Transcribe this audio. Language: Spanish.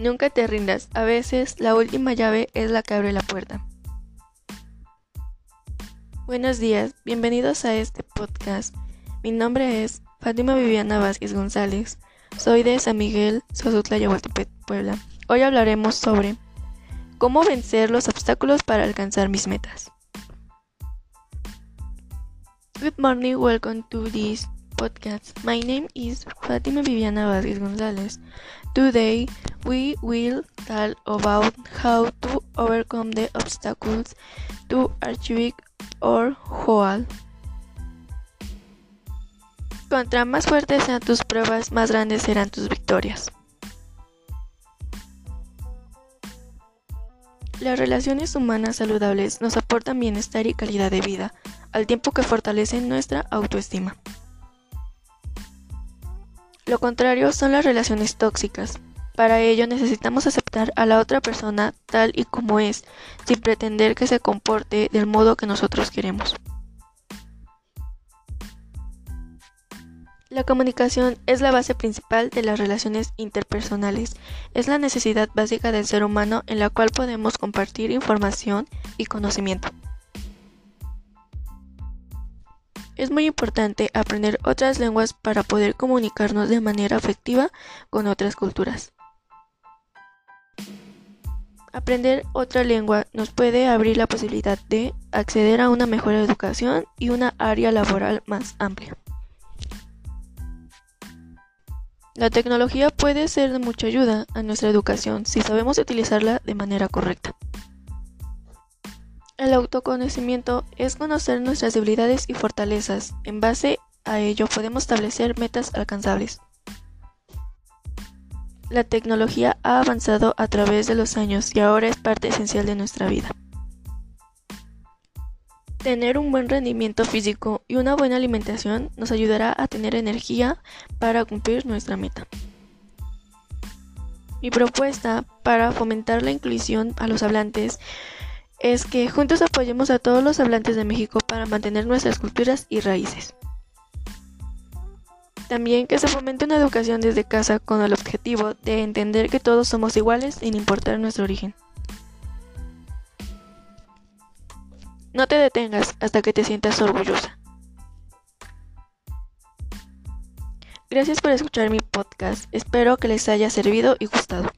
Nunca te rindas, a veces la última llave es la que abre la puerta. Buenos días, bienvenidos a este podcast. Mi nombre es Fátima Viviana Vázquez González. Soy de San Miguel, Sosutla, Yahualtepec, Puebla. Hoy hablaremos sobre cómo vencer los obstáculos para alcanzar mis metas. Good morning, welcome to this podcast. My name is Fatima Viviana Vázquez González. Today we will talk about how to overcome the obstacles to achieve our goal. Contra más fuertes sean tus pruebas, más grandes serán tus victorias. Las relaciones humanas saludables nos aportan bienestar y calidad de vida, al tiempo que fortalecen nuestra autoestima. Lo contrario son las relaciones tóxicas. Para ello necesitamos aceptar a la otra persona tal y como es, sin pretender que se comporte del modo que nosotros queremos. La comunicación es la base principal de las relaciones interpersonales. Es la necesidad básica del ser humano en la cual podemos compartir información y conocimiento. Es muy importante aprender otras lenguas para poder comunicarnos de manera afectiva con otras culturas. Aprender otra lengua nos puede abrir la posibilidad de acceder a una mejor educación y una área laboral más amplia. La tecnología puede ser de mucha ayuda a nuestra educación si sabemos utilizarla de manera correcta. El autoconocimiento es conocer nuestras debilidades y fortalezas. En base a ello podemos establecer metas alcanzables. La tecnología ha avanzado a través de los años y ahora es parte esencial de nuestra vida. Tener un buen rendimiento físico y una buena alimentación nos ayudará a tener energía para cumplir nuestra meta. Mi propuesta para fomentar la inclusión a los hablantes es que juntos apoyemos a todos los hablantes de México para mantener nuestras culturas y raíces. También que se fomente una educación desde casa con el objetivo de entender que todos somos iguales sin importar nuestro origen. No te detengas hasta que te sientas orgullosa. Gracias por escuchar mi podcast. Espero que les haya servido y gustado.